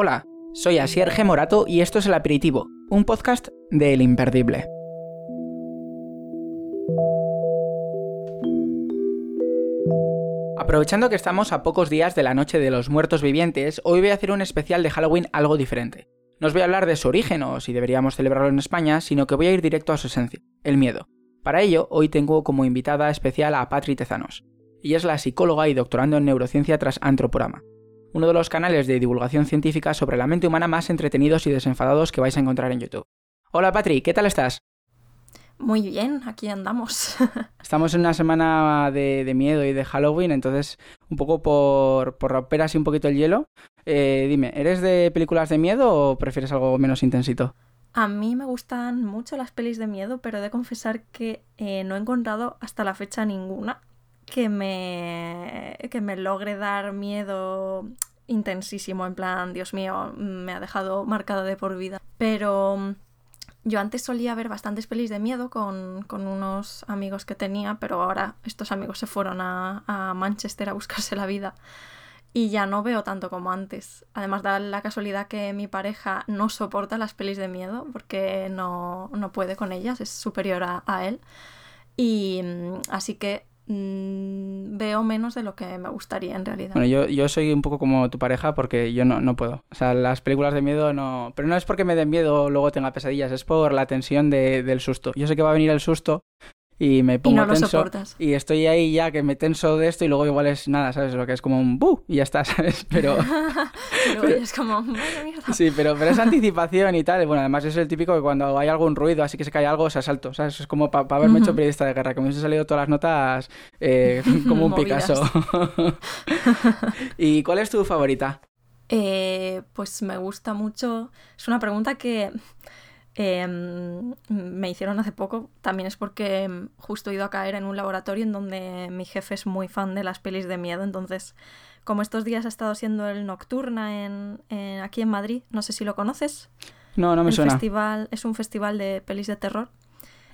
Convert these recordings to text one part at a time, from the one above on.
Hola, soy Asier G. Morato y esto es El Aperitivo, un podcast de El Imperdible. Aprovechando que estamos a pocos días de la Noche de los Muertos Vivientes, hoy voy a hacer un especial de Halloween algo diferente. No os voy a hablar de su origen o si deberíamos celebrarlo en España, sino que voy a ir directo a su esencia, el miedo. Para ello, hoy tengo como invitada especial a Patri Tezanos. Ella es la psicóloga y doctorando en neurociencia tras Antroporama uno de los canales de divulgación científica sobre la mente humana más entretenidos y desenfadados que vais a encontrar en YouTube. Hola Patri, ¿qué tal estás? Muy bien, aquí andamos. Estamos en una semana de, miedo y de Halloween, entonces un poco por, romper así un poquito el hielo, eh, dime, ¿eres de películas de miedo o prefieres algo menos intensito? A mí me gustan mucho las pelis de miedo, pero he de confesar que eh, no he encontrado hasta la fecha ninguna que me, que me logre dar miedo intensísimo, en plan, Dios mío, me ha dejado marcada de por vida. Pero mm, yo antes solía ver bastantes pelis de miedo con, unos amigos que tenía, pero ahora estos amigos se fueron a, a, Manchester a buscarse la vida y ya no veo tanto como antes. Además da la casualidad que mi pareja no soporta las pelis de miedo porque no, no puede con ellas, es superior a, a él. Y mm, así que Mm, veo menos de lo que me gustaría en realidad. Bueno, yo, yo soy un poco como tu pareja porque yo no, no puedo. O sea, las películas de miedo no... Pero no es porque me den miedo o luego tenga pesadillas, es por la tensión de, del susto. Yo sé que va a venir el susto y me pongo tenso y estoy ahí ya que me tenso de esto y luego igual es nada, ¿sabes? Lo que es como un bu y ya está, ¿sabes? Pero luego es como Sí, pero pero es anticipación y tal, bueno, además es el típico que cuando hay algún ruido, así que se cae algo, se asalto, ¿sabes? Es como para haberme hecho periodista de guerra, que me hubiese salido todas las notas eh, como un Picasso. ¿Y cuál es tu favorita? Eh, pues me gusta mucho. Es una pregunta que Em, me hicieron hace poco, también es porque em, justo he ido a caer en un laboratorio en donde mi jefe es muy fan de las pelis de miedo, entonces como estos días ha estado siendo el Nocturna en, aquí en Madrid, no sé si lo conoces. No, no me suena. Festival, es un festival de pelis de terror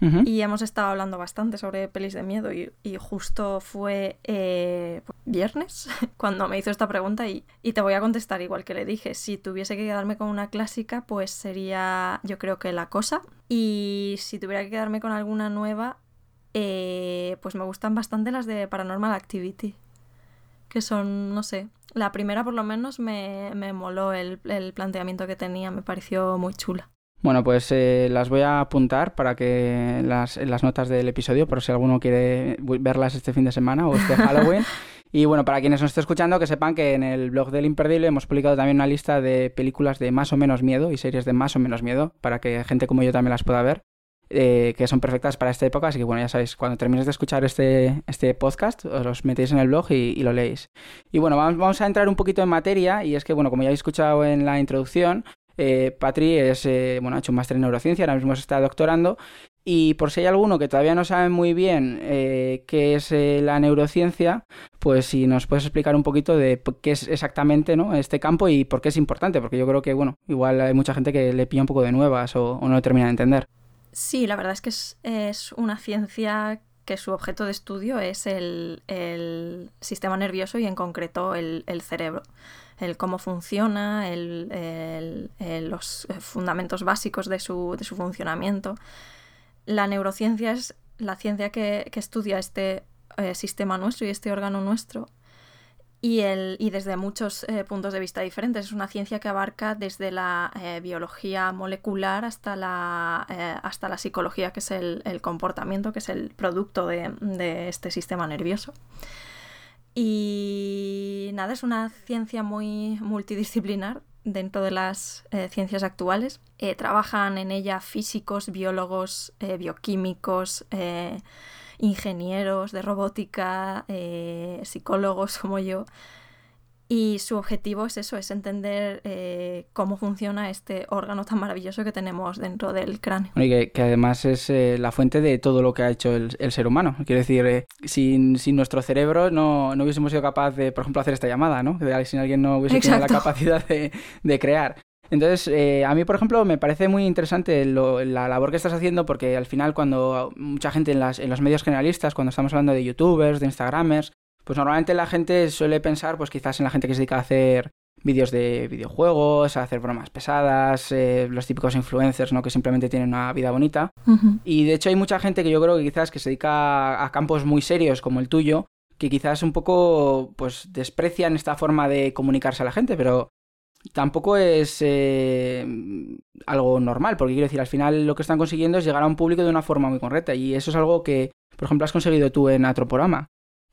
y hemos estado hablando bastante sobre pelis de miedo y, justo fue eh, viernes cuando me hizo esta pregunta y, te voy a contestar igual que le dije. Si tuviese que quedarme con una clásica, pues sería yo creo que La Cosa. Y si tuviera que quedarme con alguna nueva, eh, pues me gustan bastante las de Paranormal Activity. Que son, no sé, la primera por lo menos me, me moló el planteamiento que tenía, me pareció muy chula. Bueno, pues eh, las voy a apuntar para que las, las notas del episodio, por si alguno quiere verlas este fin de semana o este Halloween. Y bueno, para quienes nos estén escuchando, que sepan que en el blog del Imperdible hemos publicado también una lista de películas de más o menos miedo y series de más o menos miedo, para que gente como yo también las pueda ver, eh, que son perfectas para esta época. Así que bueno, ya sabéis, cuando termines de escuchar este, este podcast, os los metéis en el blog y, y lo leéis. Y bueno, vamos, vamos a entrar un poquito en materia, y es que bueno, como ya habéis escuchado en la introducción, eh, Patri es, eh, bueno, ha hecho un máster en neurociencia, ahora mismo se está doctorando. Y por si hay alguno que todavía no sabe muy bien eh, qué es eh, la neurociencia, pues si nos puedes explicar un poquito de qué es exactamente ¿no? este campo y por qué es importante, porque yo creo que, bueno, igual hay mucha gente que le pilla un poco de nuevas o, no lo termina de entender. Sí, la verdad es que es, una ciencia que su objeto de estudio es el, sistema nervioso y en concreto el cerebro el cómo funciona, los fundamentos básicos de su, de su, funcionamiento. La neurociencia es la ciencia que, estudia este eh, sistema nuestro y este órgano nuestro y, el, y desde muchos eh, puntos de vista diferentes. Es una ciencia que abarca desde la eh, biología molecular hasta la, hasta la psicología, que es el, comportamiento, que es el producto de este sistema nervioso. Y nada, es una ciencia muy multidisciplinar dentro de las eh, ciencias actuales. Eh, trabajan en ella físicos, biólogos, eh, bioquímicos, ingenieros de robótica, psicólogos como yo. Y su objetivo es eso, es entender eh, cómo funciona este órgano tan maravilloso que tenemos dentro del cráneo. Y que, además es eh, la fuente de todo lo que ha hecho el, ser humano. Quiero decir, eh, sin, nuestro cerebro no, no, hubiésemos sido capaz de, por ejemplo, hacer esta llamada, ¿no? Que sin alguien no hubiese tenido la capacidad de, crear. Entonces, a mí, por ejemplo, me parece muy interesante la labor que estás haciendo porque al final cuando mucha gente en, las, en los medios generalistas, cuando estamos hablando de youtubers, de instagramers, pues normalmente la gente suele pensar, pues quizás en la gente que se dedica a hacer vídeos de videojuegos, hacer bromas pesadas, eh, los típicos influencers, ¿no? Que simplemente tienen una vida bonita. Y de hecho hay mucha gente que yo creo que quizás que se dedica a campos muy serios como el tuyo, que quizás un poco pues desprecian esta forma de comunicarse a la gente, pero tampoco es eh, algo normal, porque quiero decir, al final lo que están consiguiendo es llegar a un público de una forma muy correcta, y eso es algo que, por ejemplo, has conseguido tú en Atroporama,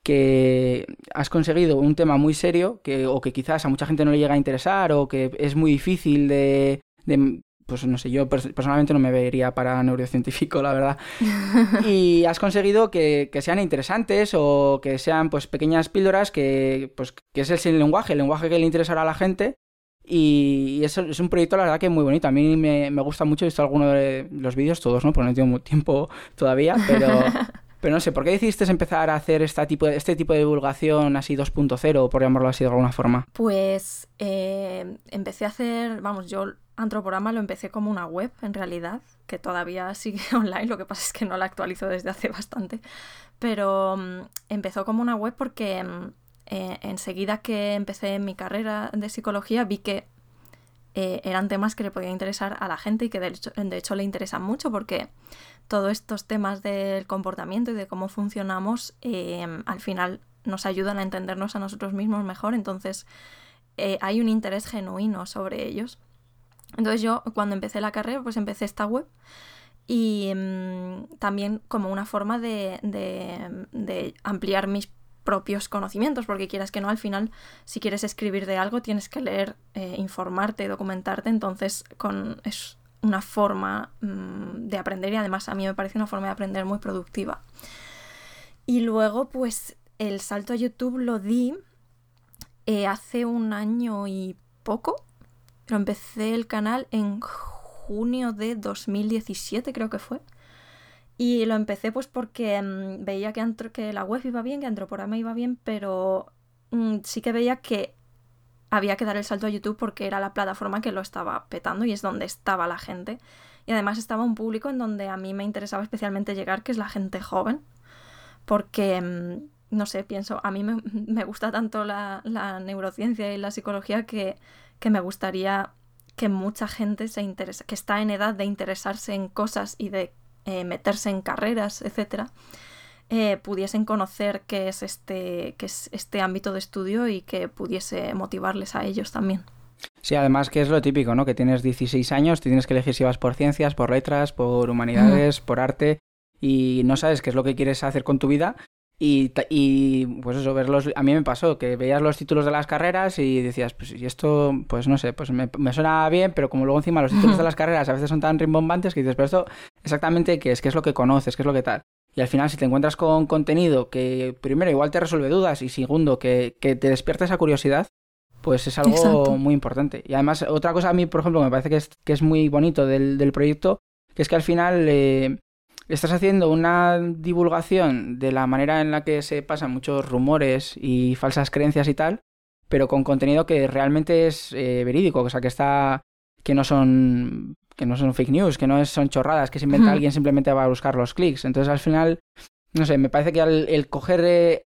que has conseguido un tema muy serio, que, o que quizás a mucha gente no le llega a interesar, o que es muy difícil de, de pues no sé, yo personalmente no me vería para neurocientífico, la verdad. Y has conseguido que, que, sean interesantes o que sean pues pequeñas píldoras que, pues, que es el lenguaje, el lenguaje que le interesará a la gente y eso es un proyecto, la verdad, que muy bonito. A mí me, gusta mucho, he visto algunos de los vídeos, todos, ¿no? Porque no tengo tiempo todavía, pero, pero no sé, ¿por qué decidiste empezar a hacer este tipo de, este tipo de divulgación así 2.0, por llamarlo así de alguna forma? Pues eh, empecé a hacer, vamos, yo Antroporama lo empecé como una web, en realidad, que todavía sigue online, lo que pasa es que no la actualizo desde hace bastante, pero mm, empezó como una web porque mm, eh, enseguida que empecé mi carrera de psicología vi que eh, eran temas que le podían interesar a la gente y que de hecho, le interesan mucho porque todos estos temas del comportamiento y de cómo funcionamos eh, al final nos ayudan a entendernos a nosotros mismos mejor, entonces hay un interés genuino sobre ellos. Entonces yo cuando empecé la carrera pues empecé esta web y mm, también como una forma de, ampliar mis propios conocimientos, porque quieras que no, al final, si quieres escribir de algo, tienes que leer, eh, informarte, documentarte, entonces con, una forma mm, de aprender y además a mí me parece una forma de aprender muy productiva. Y luego, pues el salto a YouTube lo di eh, hace un año y poco, pero empecé el canal en junio de 2017, creo que fue. Y lo empecé pues porque mm, veía que, que, la web iba bien, que Antroporama iba bien, pero mm, sí que veía que había que dar el salto a YouTube porque era la plataforma que lo estaba petando y es donde estaba la gente. Y además estaba un público en donde a mí me interesaba especialmente llegar, que es la gente joven. Porque, mm, no sé, pienso, a mí me, me gusta tanto la, la, neurociencia y la psicología que, que me gustaría que mucha gente se interesa, que está en edad de interesarse en cosas y de eh, meterse en carreras, etcétera, eh, pudiesen conocer qué es, este, qué es este ámbito de estudio y que pudiese motivarles a ellos también. Sí, además que es lo típico, ¿no? Que tienes 16 años, tienes que elegir si vas por ciencias, por letras, por humanidades, por arte y no sabes qué es lo que quieres hacer con tu vida y, y, pues eso, verlos, a mí me pasó, que veías los títulos de las carreras y decías, pues y esto, pues no sé, pues me, suena bien, pero como luego encima los títulos de las carreras a veces son tan rimbombantes que dices, pero esto exactamente qué es, qué es lo que conoces, qué es lo que tal. Y al final si te encuentras con contenido que primero igual te resuelve dudas y segundo que, que te despierta esa curiosidad, pues es algo muy importante. Y además otra cosa a mí, por ejemplo, me parece que es, que es muy bonito del, del proyecto, que es que al final... Eh, estás haciendo una divulgación de la manera en la que se pasan muchos rumores y falsas creencias y tal, pero con contenido que realmente es eh, verídico, o sea, que está que no son que no son fake news, que no son chorradas, que se inventa alguien simplemente va a buscar los clics. Entonces, al final, no sé, me parece que el coger eh,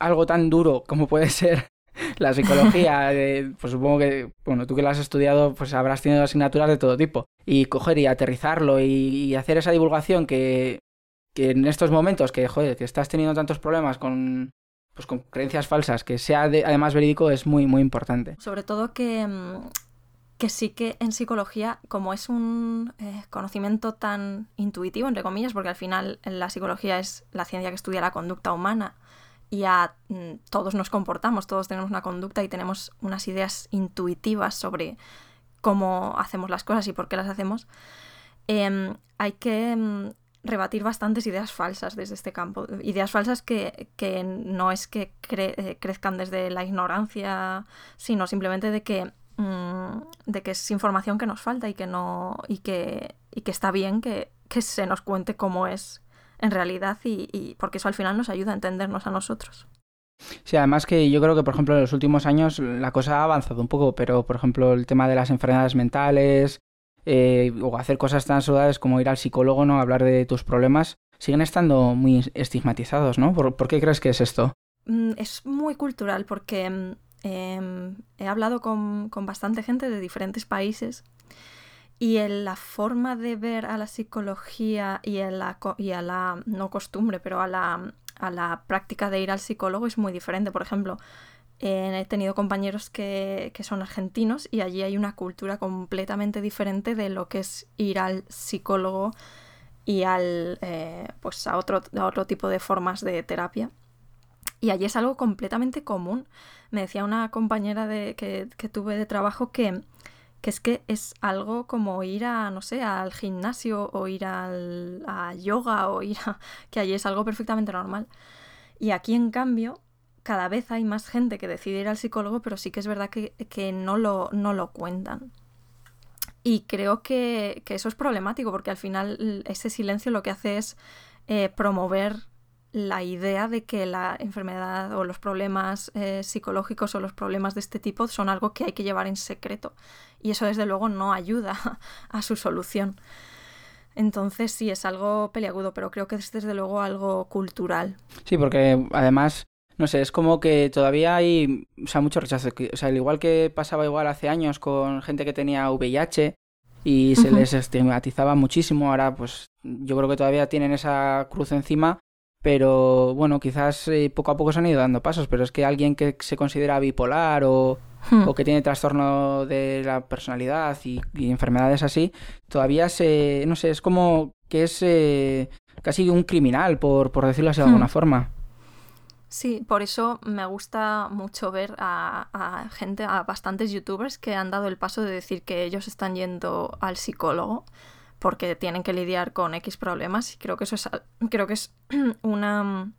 algo tan duro como puede ser la psicología, pues supongo que, bueno, tú que la has estudiado, pues habrás tenido asignaturas de todo tipo. Y coger y aterrizarlo y, hacer esa divulgación que, que, en estos momentos que, joder, que estás teniendo tantos problemas con, pues con creencias falsas, que sea además verídico es muy, muy importante. Sobre todo que, mm, que sí que en psicología, como es un eh, conocimiento tan intuitivo, entre comillas, porque al final la psicología es la ciencia que estudia la conducta humana, y a mm, todos nos comportamos, todos tenemos una conducta y tenemos unas ideas intuitivas sobre cómo hacemos las cosas y por qué las hacemos, em, hay que em, rebatir bastantes ideas falsas desde este campo. Ideas falsas que, no es que eh, crezcan desde la ignorancia, sino simplemente de que, mm, de que es información que nos falta y que, no, y que, y que está bien que, que se nos cuente cómo es en realidad y, porque eso al final nos ayuda a entendernos a nosotros. Sí, además que yo creo que, por ejemplo, en los últimos años la cosa ha avanzado un poco, pero, por ejemplo, el tema de las enfermedades mentales eh, o hacer cosas tan saludables como ir al psicólogo, ¿no? Hablar de tus problemas, siguen estando muy estigmatizados, ¿no? ¿Por, qué crees que es esto? Mm, es muy cultural porque em, he hablado con, bastante gente de diferentes países y en la forma de ver a la psicología y, la, y a la, no costumbre, pero a la, a la práctica de ir al psicólogo es muy diferente. Por ejemplo, he tenido compañeros que, son argentinos y allí hay una cultura completamente diferente de lo que es ir al psicólogo y al, eh, pues a otro, otro tipo de formas de terapia. Y allí es algo completamente común. Me decía una compañera de, que, tuve de trabajo que, que, es que es algo como ir a, no sé, al gimnasio o ir al, a yoga o ir a... que allí es algo perfectamente normal. Y aquí, en cambio, cada vez hay más gente que decide ir al psicólogo, pero sí que es verdad que, no, lo, no lo cuentan. Y creo que, eso es problemático porque al final ese silencio lo que hace es eh, promover la idea de que la enfermedad o los problemas eh, psicológicos o los problemas de este tipo son algo que hay que llevar en secreto. Y eso desde luego no ayuda a su solución. Entonces sí, es algo peliagudo, pero creo que es desde luego algo cultural. Sí, porque además no sé, es como que todavía hay, o sea, mucho rechazo. O sea, al igual que pasaba igual hace años con gente que tenía VIH y se les estigmatizaba muchísimo, ahora pues yo creo que todavía tienen esa cruz encima, pero bueno, quizás eh, poco a poco se han ido dando pasos, pero es que alguien que se considera bipolar o, hmm. o que tiene trastorno de la personalidad y, enfermedades así, todavía se, no sé, es como que es eh, casi un criminal, por, por decirlo así de alguna hmm. forma. Sí, por eso me gusta mucho ver a, gente, a bastantes youtubers que han dado el paso de decir que ellos están yendo al psicólogo porque tienen que lidiar con X problemas y creo que eso es, creo que es una,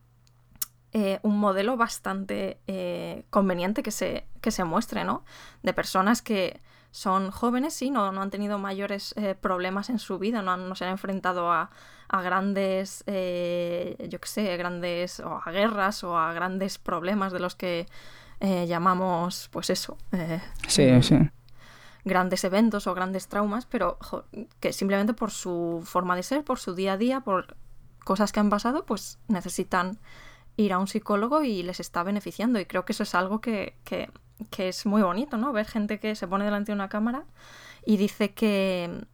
eh, un modelo bastante eh, conveniente que se, que se muestre, ¿no? De personas que son jóvenes, sí, no, no han tenido mayores eh, problemas en su vida, no, no, se han enfrentado a, a grandes, eh, yo qué sé, grandes, o a guerras o a grandes problemas de los que eh, llamamos, pues eso. sí, sí. Grandes eventos o grandes traumas, pero que simplemente por su forma de ser, por su día a día, por cosas que han pasado, pues necesitan ir a un psicólogo y les está beneficiando. Y creo que eso es algo que, que que es muy bonito, ¿no? Ver gente que se pone delante de una cámara y dice que,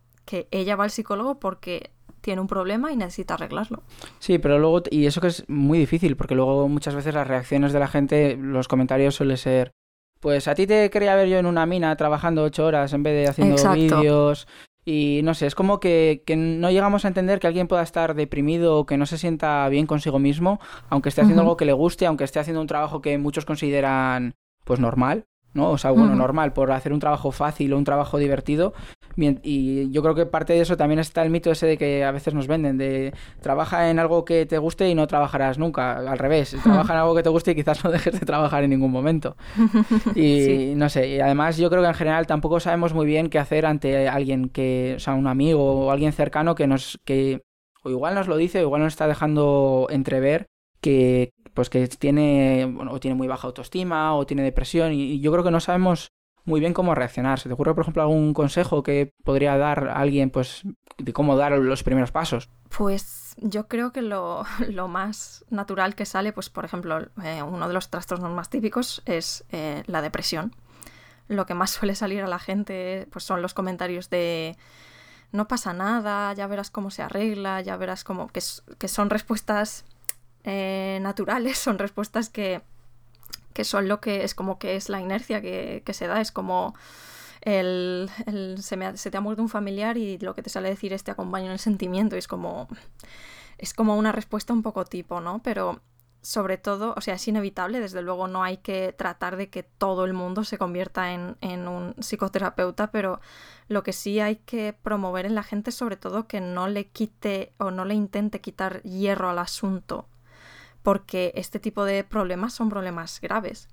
ella va al psicólogo porque tiene un problema y necesita arreglarlo. Sí, pero luego, y eso que es muy difícil, porque luego muchas veces las reacciones de la gente, los comentarios suelen ser, pues a ti te quería ver yo en una mina trabajando ocho horas en vez de haciendo vídeos. Y no sé, es como que, que, no llegamos a entender que alguien pueda estar deprimido o que no se sienta bien consigo mismo, aunque esté haciendo algo que le guste, aunque esté haciendo un trabajo que muchos consideran pues normal, ¿no? O sea, bueno, normal, por hacer un trabajo fácil o un trabajo divertido. Y yo creo que parte de eso también está el mito ese de que a veces nos venden, de trabaja en algo que te guste y no trabajarás nunca. Al revés, trabaja en algo que te guste y quizás no dejes de trabajar en ningún momento. Y no sé, y además yo creo que en general tampoco sabemos muy bien qué hacer ante alguien que, o sea, un amigo o alguien cercano que nos, que o igual nos lo dice o igual nos está dejando entrever que, pues que tiene, bueno, o tiene muy baja autoestima o tiene depresión y, yo creo que no sabemos muy bien cómo reaccionar. ¿Se te ocurre, por ejemplo, algún consejo que podría dar alguien pues, de cómo dar los primeros pasos? Pues yo creo que lo, más natural que sale, pues por ejemplo, eh, uno de los trastornos más típicos es eh, la depresión. Lo que más suele salir a la gente pues son los comentarios de no pasa nada, ya verás cómo se arregla, ya verás cómo... que, que son respuestas eh, naturales, son respuestas que, que, son lo que es como que es la inercia que, se da, es como el, se, se, te ha muerto un familiar y lo que te sale decir es te acompaño en el sentimiento, y es como, es como una respuesta un poco tipo, ¿no? Pero sobre todo, o sea, es inevitable, desde luego no hay que tratar de que todo el mundo se convierta en, en, un psicoterapeuta, pero lo que sí hay que promover en la gente sobre todo que no le quite o no le intente quitar hierro al asunto porque este tipo de problemas son problemas graves.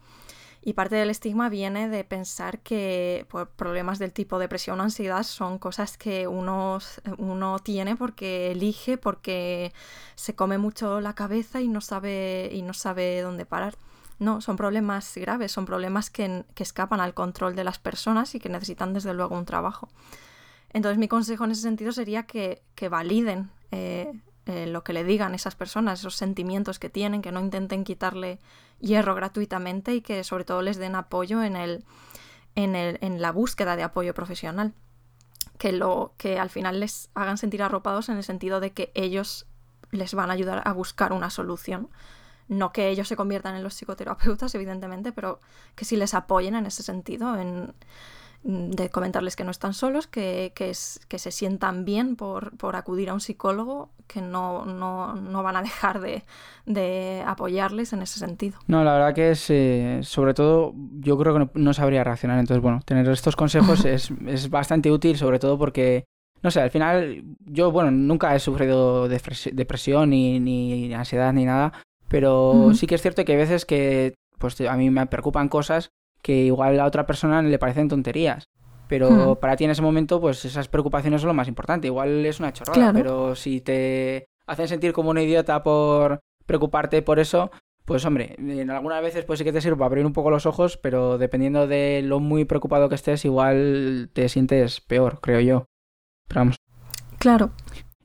Y parte del estigma viene de pensar que pues, problemas del tipo depresión o ansiedad son cosas que uno, uno, tiene porque elige, porque se come mucho la cabeza y no sabe, y no sabe dónde parar. No, son problemas graves, son problemas que, escapan al control de las personas y que necesitan desde luego un trabajo. Entonces mi consejo en ese sentido sería que, validen eh, eh, lo que le digan esas personas, esos sentimientos que tienen, que no intenten quitarle hierro gratuitamente y que sobre todo les den apoyo en, el, en, el, en la búsqueda de apoyo profesional. Que, lo, que al final les hagan sentir arropados en el sentido de que ellos les van a ayudar a buscar una solución. No que ellos se conviertan en los psicoterapeutas, evidentemente, pero que sí les apoyen en ese sentido, en, de comentarles que no están solos, que, que, es, que se sientan bien por, por, acudir a un psicólogo, que no, no, no van a dejar de, de, apoyarles en ese sentido. No, la verdad que es, eh, sobre todo, yo creo que no, no, sabría reaccionar. Entonces, bueno, tener estos consejos es, es bastante útil, sobre todo porque, no sé, al final, yo, bueno, nunca he sufrido depresión ni, ni ansiedad ni nada, pero uh -huh. sí que es cierto que hay veces que, pues a mí me preocupan cosas que igual a otra persona le parecen tonterías. Pero hmm. para ti en ese momento, pues esas preocupaciones son lo más importante. Igual es una chorrada, claro. pero si te hacen sentir como un idiota por preocuparte por eso, pues hombre, en algunas veces pues sí que te sirve para abrir un poco los ojos, pero dependiendo de lo muy preocupado que estés, igual te sientes peor, creo yo. Pero vamos. Claro.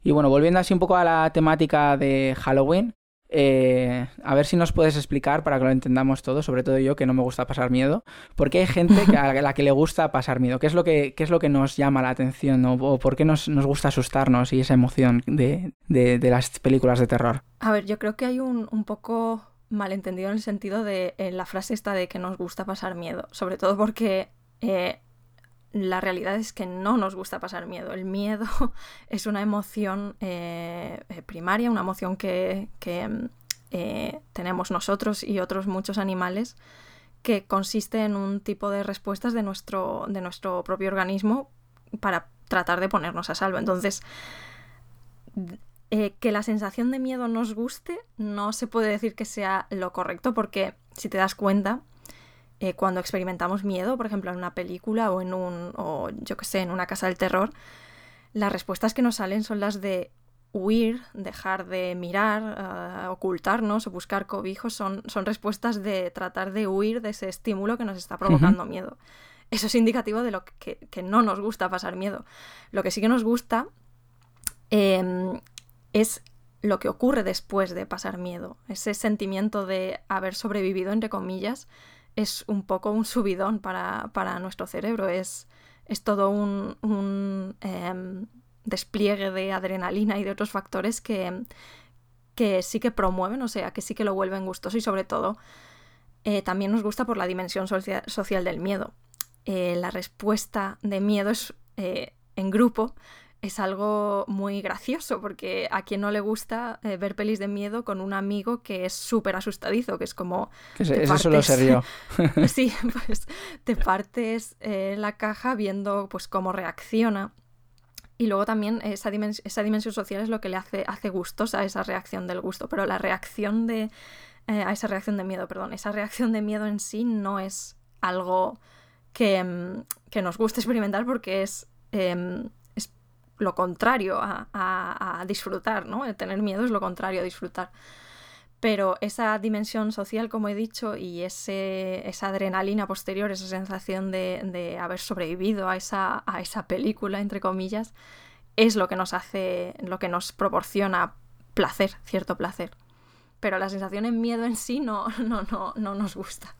Y bueno, volviendo así un poco a la temática de Halloween, eh, a ver si nos puedes explicar para que lo entendamos todo, sobre todo yo que no me gusta pasar miedo, porque hay gente que a la que le gusta pasar miedo. ¿Qué es lo que, es lo que nos llama la atención o, por qué nos, nos, gusta asustarnos y esa emoción de, de, las películas de terror? A ver, yo creo que hay un, un poco malentendido en el sentido de en la frase esta de que nos gusta pasar miedo, sobre todo porque eh, la realidad es que no nos gusta pasar miedo. El miedo es una emoción eh, primaria, una emoción que, que eh, tenemos nosotros y otros muchos animales, que consiste en un tipo de respuestas de nuestro, de nuestro propio organismo para tratar de ponernos a salvo. Entonces, eh, que la sensación de miedo nos guste no se puede decir que sea lo correcto porque, si te das cuenta, eh, cuando experimentamos miedo, por ejemplo, en una película o en un, o yo que sé, en una casa del terror, las respuestas que nos salen son las de huir, dejar de mirar, uh, ocultarnos o buscar cobijos, son, son respuestas de tratar de huir de ese estímulo que nos está provocando uh -huh. miedo. Eso es indicativo de lo que, que, no nos gusta pasar miedo. Lo que sí que nos gusta eh, es lo que ocurre después de pasar miedo, ese sentimiento de haber sobrevivido, entre comillas, es un poco un subidón para, para nuestro cerebro. Es, es todo un, un eh, despliegue de adrenalina y de otros factores que, que, sí que promueven, o sea, que sí que lo vuelven gustoso y sobre todo eh, también nos gusta por la dimensión social, social del miedo. Eh, la respuesta de miedo es eh, en grupo es algo muy gracioso porque a quien no le gusta eh, ver pelis de miedo con un amigo que es súper asustadizo, que es como... Que se, eso solo ser yo. sí, pues te partes eh, la caja viendo pues cómo reacciona. Y luego también esa, dimens esa dimensión social es lo que le hace, hace gustosa esa reacción del gusto, pero la reacción de... Eh, a esa reacción de miedo, perdón, esa reacción de miedo en sí no es algo que, que nos guste experimentar porque es... Eh, lo contrario a, a, a, disfrutar, ¿no? El tener miedo es lo contrario a disfrutar. Pero esa dimensión social, como he dicho, y ese, esa adrenalina posterior, esa sensación de, de haber sobrevivido a esa, a esa película, entre comillas, es lo que nos hace, lo que nos proporciona placer, cierto placer. Pero la sensación en miedo en sí no, no, no, no nos gusta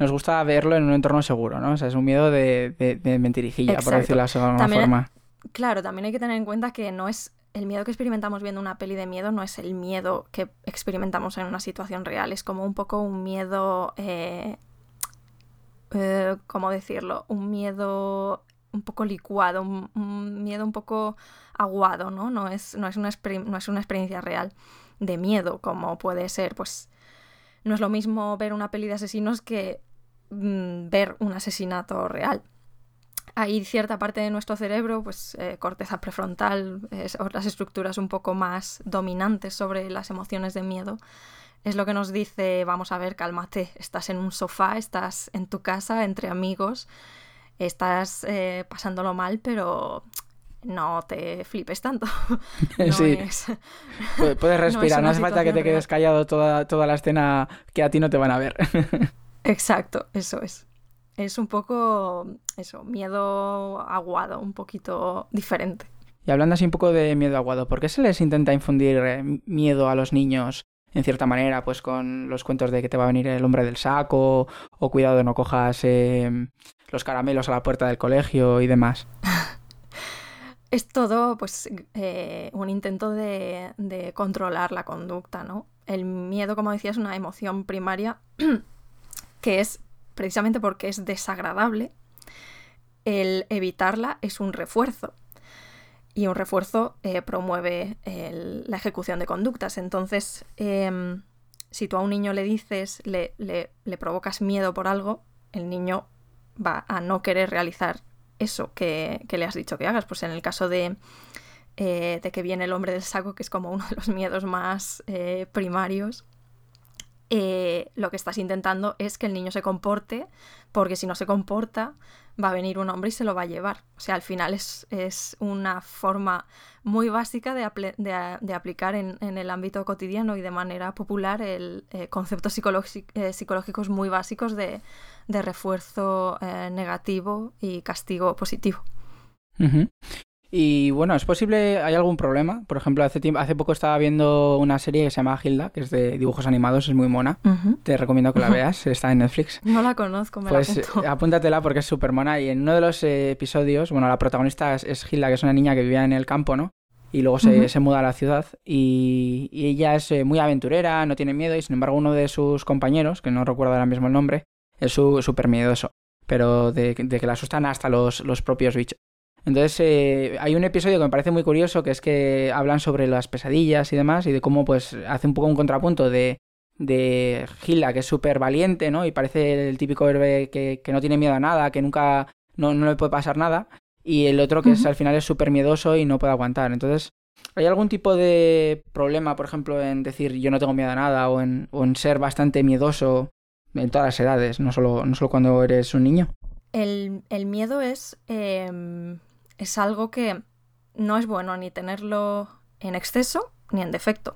nos gusta verlo en un entorno seguro, ¿no? O sea, es un miedo de, de, de mentirijilla, Exacto. por decirlo de alguna También, forma. Claro, también hay que tener en cuenta que no es el miedo que experimentamos viendo una peli de miedo no es el miedo que experimentamos en una situación real, es como un poco un miedo, eh, eh, ¿cómo decirlo? Un miedo un poco licuado, un, miedo un poco aguado, ¿no? No es, no, es una no es una experiencia real de miedo, como puede ser, pues no es lo mismo ver una peli de asesinos que mmm, ver un asesinato real hay cierta parte de nuestro cerebro, pues eh, corteza prefrontal, es, otras estructuras un poco más dominantes sobre las emociones de miedo, es lo que nos dice, vamos a ver, cálmate, estás en un sofá, estás en tu casa, entre amigos, estás eh, pasándolo mal, pero no te flipes tanto. No sí. Es... Puedes respirar, no, no hace falta que te quedes callado toda, toda la escena que a ti no te van a ver. Exacto, eso es es un poco eso, miedo aguado, un poquito diferente. Y hablando así un poco de miedo aguado, ¿por qué se les intenta infundir eh, miedo a los niños en cierta manera, pues con los cuentos de que te va a venir el hombre del saco, o cuidado no cojas em, los caramelos a la puerta del colegio y demás. es todo pues eh, un intento de, controlar la conducta, ¿no? El miedo, como decía, es una emoción primaria que es precisamente porque es desagradable. El evitarla es un refuerzo y un refuerzo eh, promueve la ejecución de conductas. Entonces, em, si tú a un niño le dices, le, le, provocas miedo por algo, el niño va a no querer realizar eso que, le has dicho que hagas. Pues en el caso de, eh, de, que viene el hombre del saco, que es como uno de los miedos más eh, primarios, lo que estás intentando es que el niño se comporte, porque si no se comporta, va a venir un hombre y se lo va a llevar. O sea, al final es, una forma muy básica de, aplicar en, el ámbito cotidiano y de manera popular el eh, conceptos eh, psicológicos muy básicos de, refuerzo eh, negativo y castigo positivo. Y bueno, ¿es posible, hay algún problema? Por ejemplo, hace, tiempo, hace poco estaba viendo una serie que se llama Hilda, que es de dibujos animados, es muy mona. Te recomiendo que la veas, está en Netflix. No la conozco, me pues, la Pues apúntatela porque es súper mona. Y en uno de los eh, episodios, bueno, la protagonista es, Hilda, que es una niña que vivía en el campo, ¿no? Y luego se, se muda a la ciudad y, ella es eh, muy aventurera, no tiene miedo y sin embargo uno de sus compañeros, que no recuerdo ahora mismo el nombre, es súper miedoso, pero de, de, que le asustan hasta los, los propios bichos. Entonces eh, hay un episodio que me parece muy curioso, que es que hablan sobre las pesadillas y demás, y de cómo pues hace un poco un contrapunto de, de Gila, que es súper valiente, ¿no? Y parece el típico héroe que, que, no tiene miedo a nada, que nunca, no, no le puede pasar nada, y el otro que es al final es súper miedoso y no puede aguantar. Entonces, ¿hay algún tipo de problema, por ejemplo, en decir yo no tengo miedo a nada o en, o en ser bastante miedoso en todas las edades, no solo, no solo cuando eres un niño? El, el miedo es... Em, es algo que no es bueno ni tenerlo en exceso ni en defecto.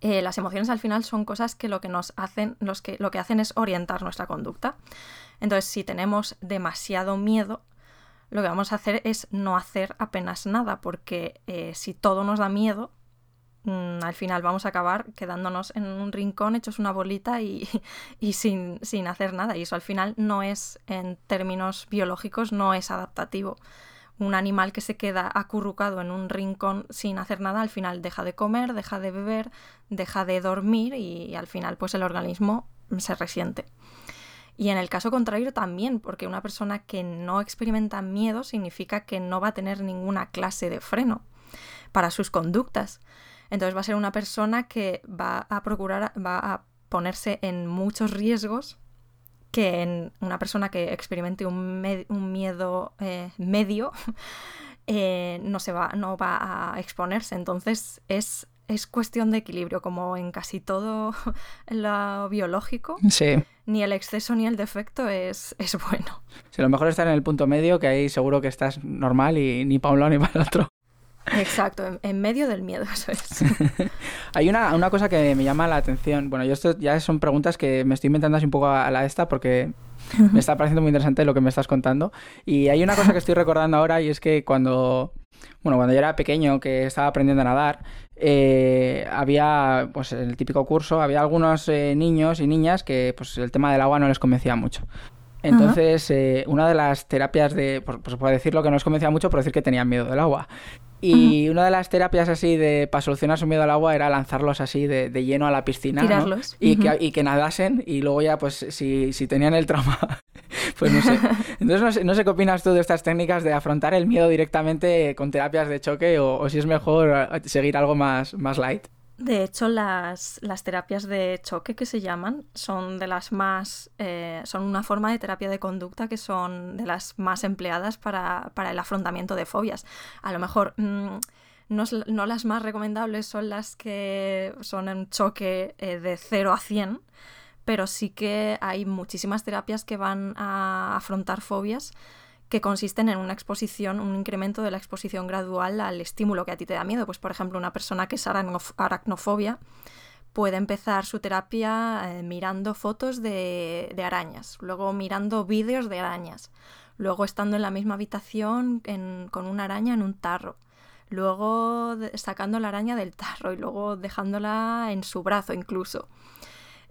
Eh, las emociones al final son cosas que lo que nos hacen, los que, lo que hacen es orientar nuestra conducta. Entonces, si tenemos demasiado miedo, lo que vamos a hacer es no hacer apenas nada, porque eh, si todo nos da miedo, mm, al final vamos a acabar quedándonos en un rincón hechos una bolita y, y sin, sin hacer nada. Y eso al final no es, en términos biológicos, no es adaptativo un animal que se queda acurrucado en un rincón sin hacer nada, al final deja de comer, deja de beber, deja de dormir y, al final pues el organismo se resiente. Y en el caso contrario también, porque una persona que no experimenta miedo significa que no va a tener ninguna clase de freno para sus conductas. Entonces va a ser una persona que va a procurar, va a ponerse en muchos riesgos que en una persona que experimente un, miedo eh, medio eh, no, se va, no va a exponerse. Entonces es, es cuestión de equilibrio, como en casi todo lo biológico. Sí. Ni el exceso ni el defecto es, es bueno. Sí, lo mejor es estar en el punto medio, que ahí seguro que estás normal y ni para un lado ni para el otro. Exacto, en, medio del miedo, eso es. Hay una, cosa que me llama la atención. Bueno, yo esto ya son preguntas que me estoy inventando así un poco a la esta porque me está pareciendo muy interesante lo que me estás contando. Y hay una cosa que estoy recordando ahora y es que cuando, bueno, cuando yo era pequeño, que estaba aprendiendo a nadar, eh, había, pues en el típico curso, había algunos eh, niños y niñas que pues el tema del agua no les convencía mucho. Entonces, eh, una de las terapias de, pues, pues por decirlo que no les convencía mucho, por decir que tenían miedo del agua. Y una de las terapias así de para solucionar su miedo al agua era lanzarlos así de, lleno a la piscina. Tirarlos. Y, que, y que nadasen y luego ya pues si, si tenían el trauma, pues no sé. Entonces no sé, no sé, qué opinas tú de estas técnicas de afrontar el miedo directamente con terapias de choque o, o si es mejor eh, seguir algo más, más light. De hecho, las, terapias de choque que se llaman son de las más. Eh, son una forma de terapia de conducta que son de las más empleadas para, el afrontamiento de fobias. A lo mejor. Mm, no, las más recomendables son las que son un choque eh, de 0 a 100, pero sí que hay muchísimas terapias que van a afrontar fobias que consisten en una exposición, un incremento de la exposición gradual al estímulo que a ti te da miedo. Pues, por ejemplo, una persona que es aracnofobia puede empezar su terapia eh, mirando fotos de, arañas, luego mirando vídeos de arañas, luego estando en la misma habitación con una araña en un tarro. luego sacando la araña del tarro y luego dejándola en su brazo incluso.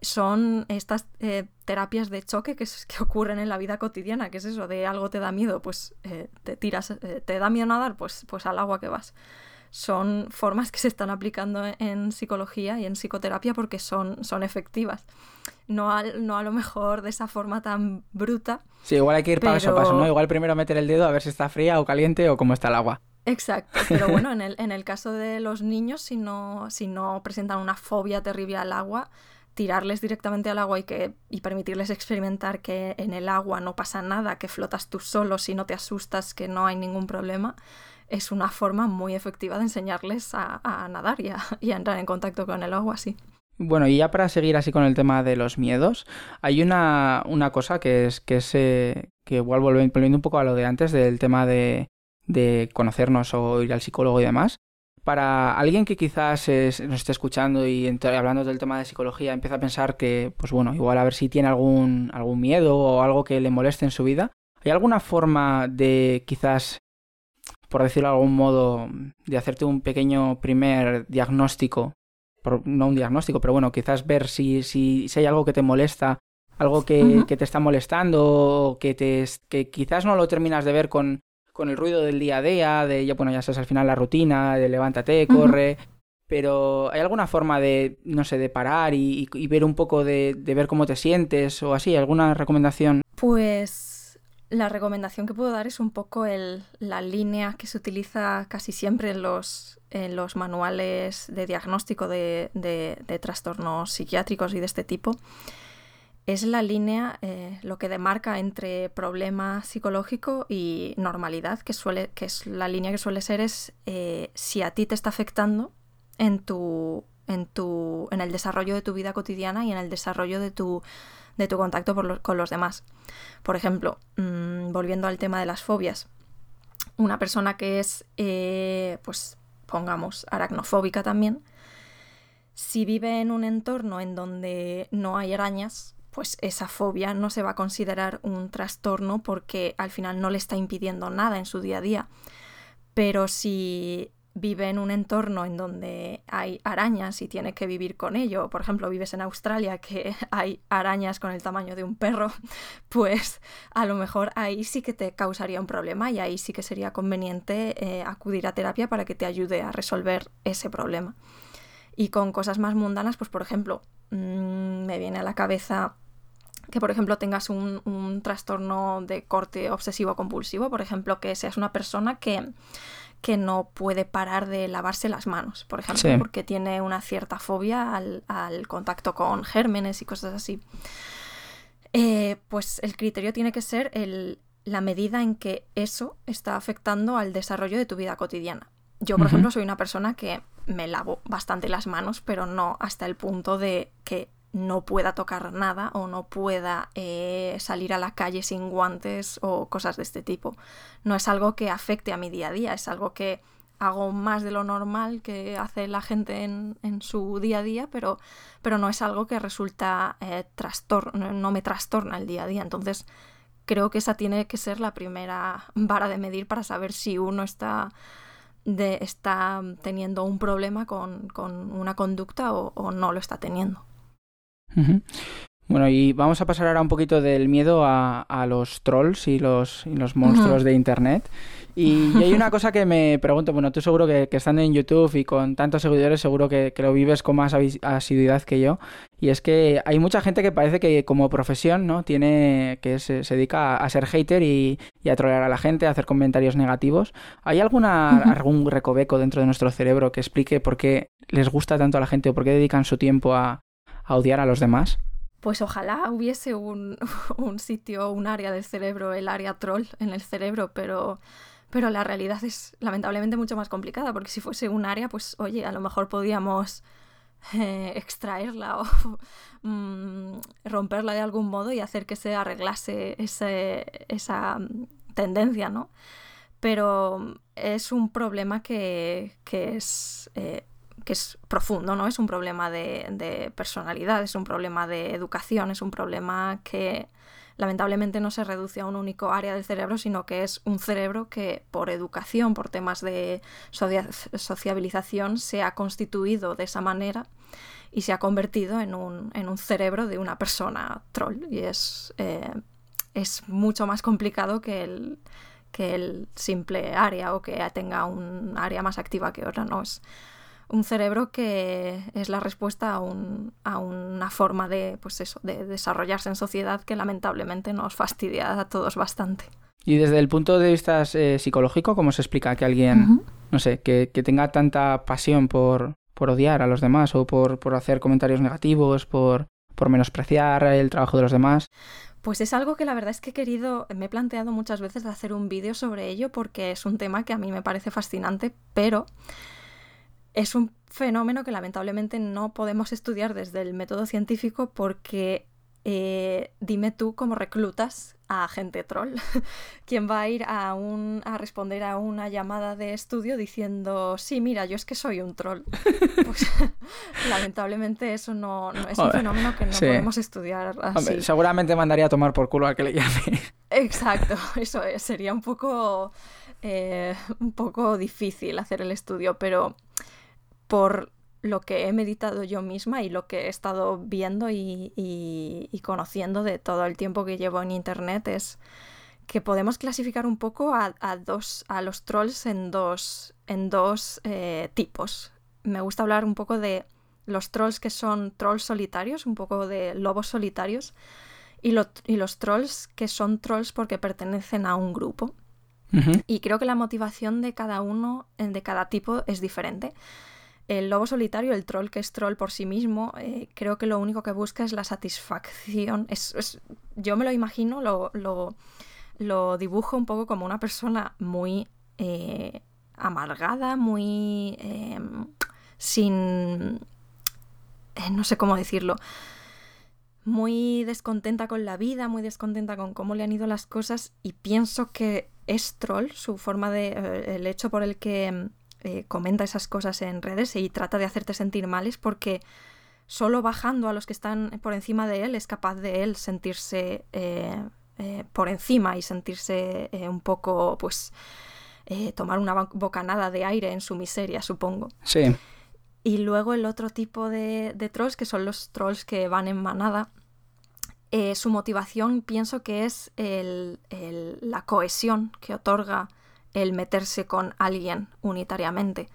Son estas eh, terapias de choque que, que, ocurren en la vida cotidiana, que es eso, de algo te da miedo, pues eh, te tiras, eh, te da miedo nadar, pues, pues al agua que vas son formas que se están aplicando en psicología y en psicoterapia porque son, son efectivas. No a, no a lo mejor de esa forma tan bruta. Sí, igual hay que ir paso a paso, ¿no? Igual primero meter el dedo a ver si está fría o caliente o cómo está el agua. Exacto, pero bueno, en el, en el caso de los niños, si no, si no presentan una fobia terrible al agua, tirarles directamente al agua y, que, y permitirles experimentar que en el agua no pasa nada, que flotas tú solo si no te asustas, que no hay ningún problema, es una forma muy efectiva de enseñarles a, nadar y a, entrar en contacto con el agua así. Bueno, y ya para seguir así con el tema de los miedos, hay una, una cosa que es que es que igual volviendo, un poco a lo de antes del tema de, de conocernos o ir al psicólogo y demás. Para alguien que quizás nos esté escuchando y hablando del tema de psicología empieza a pensar que, pues bueno, igual a ver si tiene algún, algún miedo o algo que le moleste en su vida, ¿hay alguna forma de quizás por decirlo de algún modo, de hacerte un pequeño primer diagnóstico, no un diagnóstico, pero bueno, quizás ver si, si, si hay algo que te molesta, algo que, que te está molestando, que, te, que quizás no lo terminas de ver con, con el ruido del día a día, de ya, bueno, ya sabes al final la rutina, de levántate, corre. Pero ¿hay alguna forma de, no sé, de parar y, y ver un poco de, de, ver cómo te sientes o así? ¿Alguna recomendación? Pues la recomendación que puedo dar es un poco el, la línea que se utiliza casi siempre en los, en los manuales de diagnóstico de, de, trastornos psiquiátricos y de este tipo. Es la línea, eh, lo que demarca entre problema psicológico y normalidad, que, suele, que es la línea que suele ser es eh, si a ti te está afectando en, tu, en, tu, en el desarrollo de tu vida cotidiana y en el desarrollo de tu de tu contacto con los demás. Por ejemplo, mm, volviendo al tema de las fobias, una persona que es, eh, pues pongamos, aracnofóbica también, si vive en un entorno en donde no hay arañas, pues esa fobia no se va a considerar un trastorno porque al final no le está impidiendo nada en su día a día. Pero si vive en un entorno en donde hay arañas y tiene que vivir con ello, por ejemplo, vives en Australia que hay arañas con el tamaño de un perro, pues a lo mejor ahí sí que te causaría un problema y ahí sí que sería conveniente eh, acudir a terapia para que te ayude a resolver ese problema. Y con cosas más mundanas, pues por ejemplo, mm, me viene a la cabeza que por ejemplo tengas un, un trastorno de corte obsesivo compulsivo, por ejemplo, que seas una persona que que no puede parar de lavarse las manos, por ejemplo, porque tiene una cierta fobia al, contacto con gérmenes y cosas así. Eh, pues el criterio tiene que ser el, la medida en que eso está afectando al desarrollo de tu vida cotidiana. Yo, por ejemplo, soy una persona que me lavo bastante las manos, pero no hasta el punto de que no pueda tocar nada o no pueda eh, salir a la calle sin guantes o cosas de este tipo. No es algo que afecte a mi día a día, es algo que hago más de lo normal que hace la gente en, su día a día, pero, pero, no es algo que resulta eh, trastorno, no me trastorna el día a día. Entonces, creo que esa tiene que ser la primera vara de medir para saber si uno está, de, está teniendo un problema con, una conducta o no lo está teniendo. Bueno, y vamos a pasar ahora un poquito del miedo a, los trolls y los, los monstruos de Internet. Y, hay una cosa que me pregunto, bueno, tú seguro que, estando en YouTube y con tantos seguidores, seguro que, lo vives con más asiduidad que yo. Y es que hay mucha gente que parece que como profesión, ¿no? Tiene, que se, dedica a, ser hater y, a trolear a la gente, a hacer comentarios negativos. ¿Hay alguna, algún recoveco dentro de nuestro cerebro que explique por qué les gusta tanto a la gente o por qué dedican su tiempo a, a odiar a los demás? Pues ojalá hubiese un, sitio, un área del cerebro, el área troll en el cerebro, pero, pero la realidad es lamentablemente mucho más complicada, porque si fuese un área, pues oye, a lo mejor podíamos eh, extraerla o mm, romperla de algún modo y hacer que se arreglase esa tendencia, ¿no? Pero es un problema que, que es eh, que es profundo, ¿no? Es un problema de, personalidad, es un problema de educación, es un problema que lamentablemente no se reduce a un único área del cerebro, sino que es un cerebro que por educación, por temas de sociabilización, se ha constituido de esa manera y se ha convertido en un, cerebro de una persona troll. Y es, eh, es mucho más complicado que el, que el simple área o que tenga un área más activa que otra, ¿no? Es, un cerebro que es la respuesta a, un, a una forma de, pues eso, de desarrollarse en sociedad que lamentablemente nos fastidia a todos bastante. Y desde el punto de vista eh, psicológico, ¿cómo se explica que alguien, no sé, que, tenga tanta pasión por, por odiar a los demás o por, por hacer comentarios negativos, por, por menospreciar el trabajo de los demás? Pues es algo que la verdad es que he querido, me he planteado muchas veces hacer un vídeo sobre ello porque es un tema que a mí me parece fascinante, pero es un fenómeno que lamentablemente no podemos estudiar desde el método científico porque eh, dime tú cómo reclutas a gente troll. ¿Quién va a ir a, un, a responder a una llamada de estudio diciendo, sí, mira, yo es que soy un troll? Pues, lamentablemente eso no, es un fenómeno que no podemos estudiar así. seguramente mandaría a tomar por culo a que le llame. Exacto, eso sería un poco, eh, un poco difícil hacer el estudio, pero por lo que he meditado yo misma y lo que he estado viendo y, conociendo de todo el tiempo que llevo en internet es que podemos clasificar un poco a, dos, a los trolls en dos, en dos eh, tipos. Me gusta hablar un poco de los trolls que son trolls solitarios, un poco de lobos solitarios, y, y los trolls que son trolls porque pertenecen a un grupo. Y creo que la motivación de cada uno, de cada tipo, es diferente. El lobo solitario, el troll que es troll por sí mismo, eh, creo que lo único que busca es la satisfacción. Yo me lo imagino, lo, dibujo un poco como una persona muy eh, amargada, muy em, sin... Eh, no sé cómo decirlo muy descontenta con la vida, muy descontenta con cómo le han ido las cosas y pienso que es troll, su forma de... el hecho por el que eh, comenta esas cosas en redes y trata de hacerte sentir mal es porque solo bajando a los que están por encima de él es capaz de él sentirse eh, eh, por encima y sentirse un poco, pues, tomar una bocanada de aire en su miseria, supongo. Sí. Y luego el otro tipo de, trolls, que son los trolls que van en manada, su motivación pienso que es la cohesión que otorga el meterse con alguien unitariamente.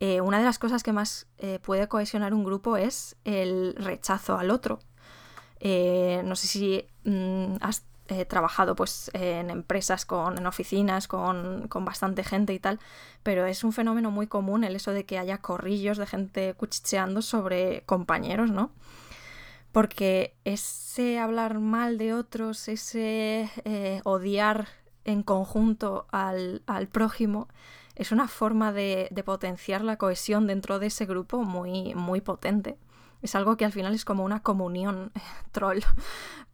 Eh, una de las cosas que más eh, puede cohesionar un grupo es el rechazo al otro. Eh, no sé si mm, has trabajado pues, en empresas, con, en oficinas, con, con, bastante gente y tal, pero es un fenómeno muy común el eso de que haya corrillos de gente cuchicheando sobre compañeros, ¿no? Porque ese hablar mal de otros, ese odiar en conjunto al, prójimo es una forma de, potenciar la cohesión dentro de ese grupo muy, muy potente. Es algo que al final es como una comunión troll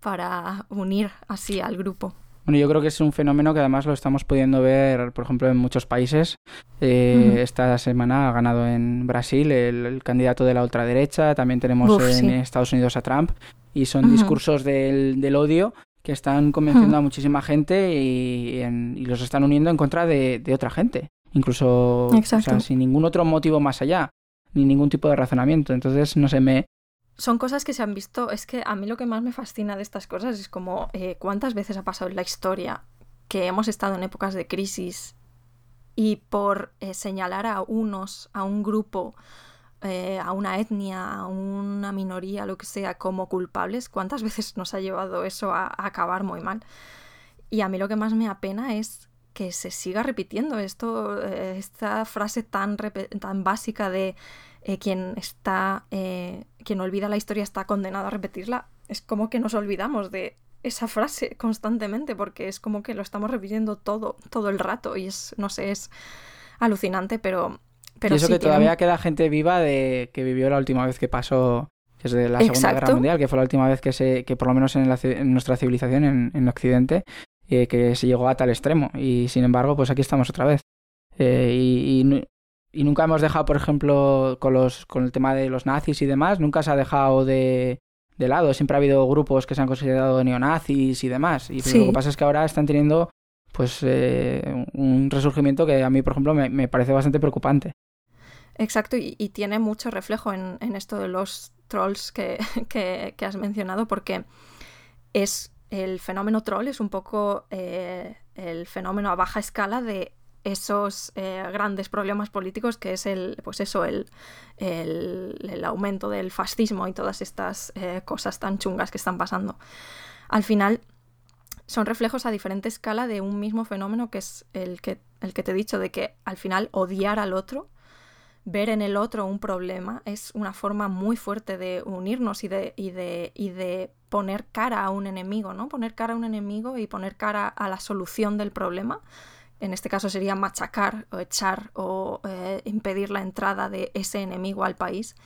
para unir así al grupo. Bueno, yo creo que es un fenómeno que además lo estamos pudiendo ver, por ejemplo, en muchos países. Eh, esta semana ha ganado en Brasil el, candidato de la ultraderecha, también tenemos en Estados Unidos a Trump, y son discursos del, del, odio que están convenciendo a muchísima gente y, los están uniendo en contra de, otra gente. Incluso sin ningún otro motivo más allá, ni ningún tipo de razonamiento. Entonces, no sé, me... Son cosas que se han visto, es que a mí lo que más me fascina de estas cosas es como eh, cuántas veces ha pasado en la historia que hemos estado en épocas de crisis y por eh, señalar a unos, a un grupo, eh, a una etnia, a una minoría, lo que sea, como culpables, ¿cuántas veces nos ha llevado eso a, acabar muy mal? Y a mí lo que más me apena es que se siga repitiendo esto, eh, esta frase tan, tan básica de eh, quien está, quien olvida la historia está condenado a repetirla. Es como que nos olvidamos de esa frase constantemente porque es como que lo estamos repitiendo todo, todo el rato y es, no sé, es alucinante, pero y eso que todavía queda gente viva de que vivió la última vez que pasó, que es de la Segunda Guerra Mundial, que fue la última vez que se, que por lo menos en, nuestra civilización, en, en Occidente, eh, que se llegó a tal extremo. Y sin embargo, pues aquí estamos otra vez. Eh, y, y, nunca hemos dejado, por ejemplo, con los, con el tema de los nazis y demás, nunca se ha dejado de, de lado. Siempre ha habido grupos que se han considerado neonazis y demás. Y lo que pasa es que ahora están teniendo pues eh, un resurgimiento que a mí, por ejemplo, me, parece bastante preocupante. Exacto, y, tiene mucho reflejo en, esto de los trolls que, has mencionado, porque es el fenómeno troll, es un poco eh, el fenómeno a baja escala de esos eh, grandes problemas políticos que es el, pues eso, el, el, aumento del fascismo y todas estas eh, cosas tan chungas que están pasando. Al final son reflejos a diferente escala de un mismo fenómeno que es el que, el que te he dicho, de que al final odiar al otro, ver en el otro un problema, es una forma muy fuerte de unirnos y de, y de, y de poner cara a un enemigo, ¿no? Poner cara a un enemigo y poner cara a la solución del problema en este caso sería machacar o echar o eh, impedir la entrada de ese enemigo al país,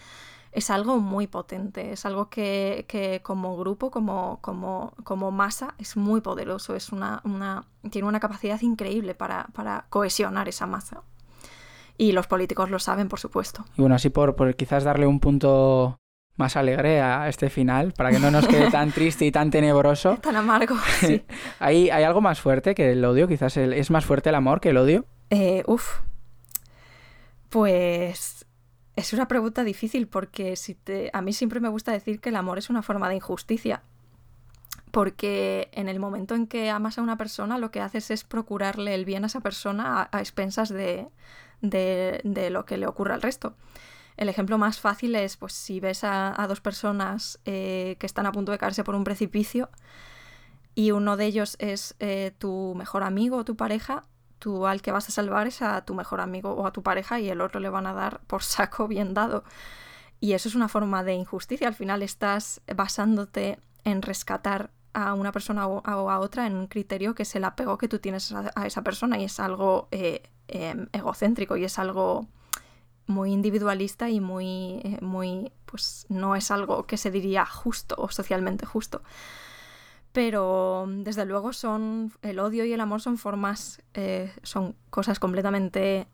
es algo muy potente, es algo que, como grupo, como, como, como, masa, es muy poderoso, es una, una tiene una capacidad increíble para, para, cohesionar esa masa. Y los políticos lo saben, por supuesto. Y bueno, así por, por quizás darle un punto más alegre a este final, para que no nos quede tan triste y tan tenebroso. Tan amargo, sí. ¿Hay, ¿Hay algo más fuerte que el odio? Quizás es más fuerte el amor que el odio. Eh, uf. Pues es una pregunta difícil porque si te... a mí siempre me gusta decir que el amor es una forma de injusticia. Porque en el momento en que amas a una persona, lo que haces es procurarle el bien a esa persona a, expensas de, de, de lo que le ocurre al resto. El ejemplo más fácil es, pues, si ves a, dos personas eh, que están a punto de caerse por un precipicio y uno de ellos es eh, tu mejor amigo o tu pareja, tú al que vas a salvar es a tu mejor amigo o a tu pareja y el otro le van a dar por saco bien dado. Y eso es una forma de injusticia. Al final estás basándote en rescatar a una persona o a otra en un criterio que es el apego que tú tienes a, esa persona y es algo eh, em, egocéntrico y es algo muy individualista y muy, eh, muy, pues no es algo que se diría justo o socialmente justo. Pero desde luego son, el odio y el amor son formas, eh, son cosas completamente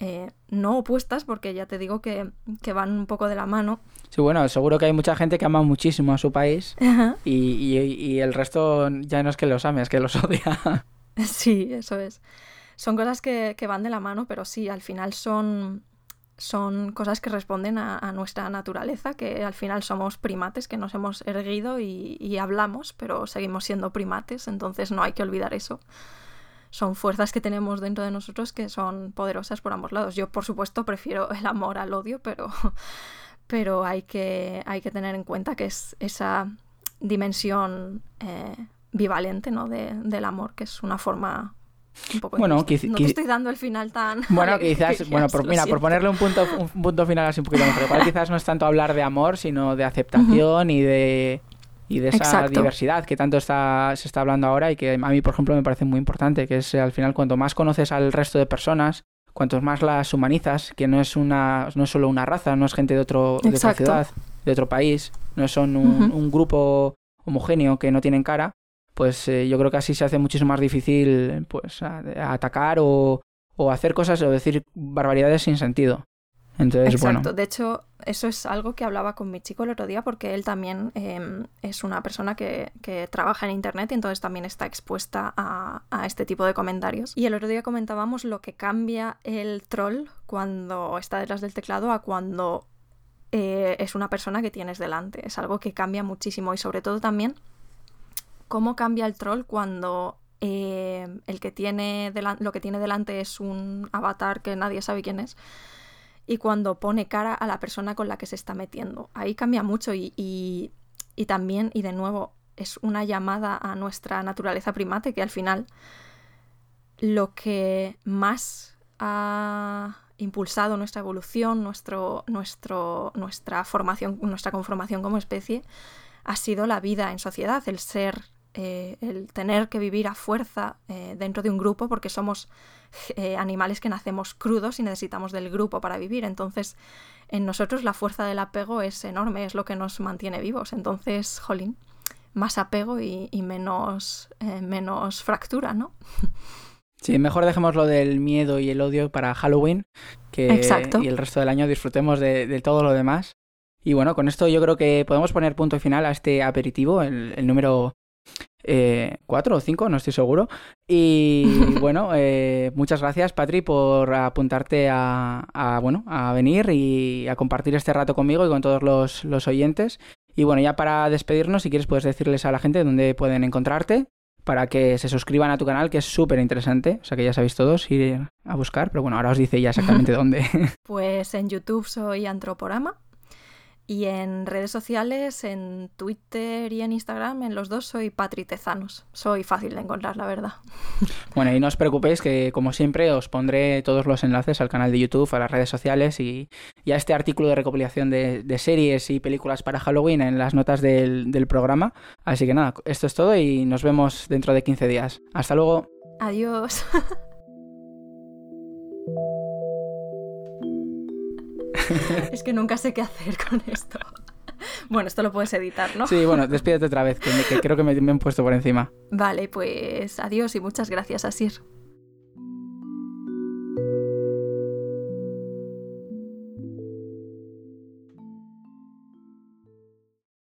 eh, no opuestas, porque ya te digo que, van un poco de la mano. Sí, bueno, seguro que hay mucha gente que ama muchísimo a su país y, el resto ya no es que los ame, es que los odia. Sí, eso es. Son cosas que, que van de la mano, pero sí, al final son, son cosas que responden a, nuestra naturaleza, que al final somos primates, que nos hemos erguido y, hablamos, pero seguimos siendo primates, entonces no hay que olvidar eso. Son fuerzas que tenemos dentro de nosotros que son poderosas por ambos lados. Yo, por supuesto, prefiero el amor al odio, pero, pero hay, que, hay que tener en cuenta que es esa dimensión eh, bivalente ¿no? del amor, que es una forma bueno, no te estoy dando el final tan. Bueno, quizás, bueno, por, mira, por ponerle un punto, un punto final así un poquito quizás no es tanto hablar de amor, sino de aceptación y de y de esa diversidad que tanto está, se está hablando ahora y que a mí, por ejemplo, me parece muy importante, que es al final cuanto más conoces al resto de personas, cuanto más las humanizas, que no es una no es solo una raza, no es gente de otro de otra ciudad, de otro país, no son un, un grupo homogéneo que no tienen cara, pues eh, yo creo que así se hace muchísimo más difícil pues atacar o, hacer cosas o decir barbaridades sin sentido. Entonces, Exacto. De hecho, eso es algo que hablaba con mi chico el otro día porque él también em, es una persona que, trabaja en Internet y entonces también está expuesta a, este tipo de comentarios. Y el otro día comentábamos lo que cambia el troll cuando está detrás del teclado a cuando eh, es una persona que tienes delante. Es algo que cambia muchísimo y sobre todo también cómo cambia el troll cuando eh, el que tiene lo que tiene delante es un avatar que nadie sabe quién es y cuando pone cara a la persona con la que se está metiendo. Ahí cambia mucho y, y, también, y de nuevo, es una llamada a nuestra naturaleza primate que al final lo que más ha impulsado nuestra evolución, nuestro, nuestro, nuestra formación, nuestra conformación como especie, ha sido la vida en sociedad, el ser eh, el tener que vivir a fuerza eh, dentro de un grupo porque somos eh, animales que nacemos crudos y necesitamos del grupo para vivir. Entonces, en nosotros la fuerza del apego es enorme, es lo que nos mantiene vivos. Entonces, jolín, más apego y, menos, menos fractura, ¿no? Sí, mejor dejemos lo del miedo y el odio para Halloween que y el resto del año disfrutemos de todo lo demás Y bueno, con esto yo creo que podemos poner punto final a este aperitivo, el, número eh, cuatro o cinco, no estoy seguro. Y bueno, eh, muchas gracias, Patri, por apuntarte a, bueno, a venir y a compartir este rato conmigo y con todos los, los oyentes. Y bueno, ya para despedirnos, si quieres puedes decirles a la gente dónde pueden encontrarte para que se suscriban a tu canal, que es súper interesante. O sea que ya sabéis todos ir a buscar, pero bueno, ahora os dice ya exactamente dónde. Pues en YouTube soy Antroporama y en redes sociales, en Twitter y en Instagram, en los dos soy Patri Tezanos. Soy fácil de encontrar, la verdad. Bueno, y no os preocupéis que, como siempre, os pondré todos los enlaces al canal de YouTube, a las redes sociales y, a este artículo de recopilación de, series y películas para Halloween en las notas del, del programa. Así que nada, esto es todo y nos vemos dentro de 15 días. Hasta luego. Adiós. es que nunca sé qué hacer con esto. Bueno, esto lo puedes editar, ¿no? Sí, bueno, despídete otra vez, que, creo que me, me han puesto por encima. Vale, pues adiós y muchas gracias, Asir.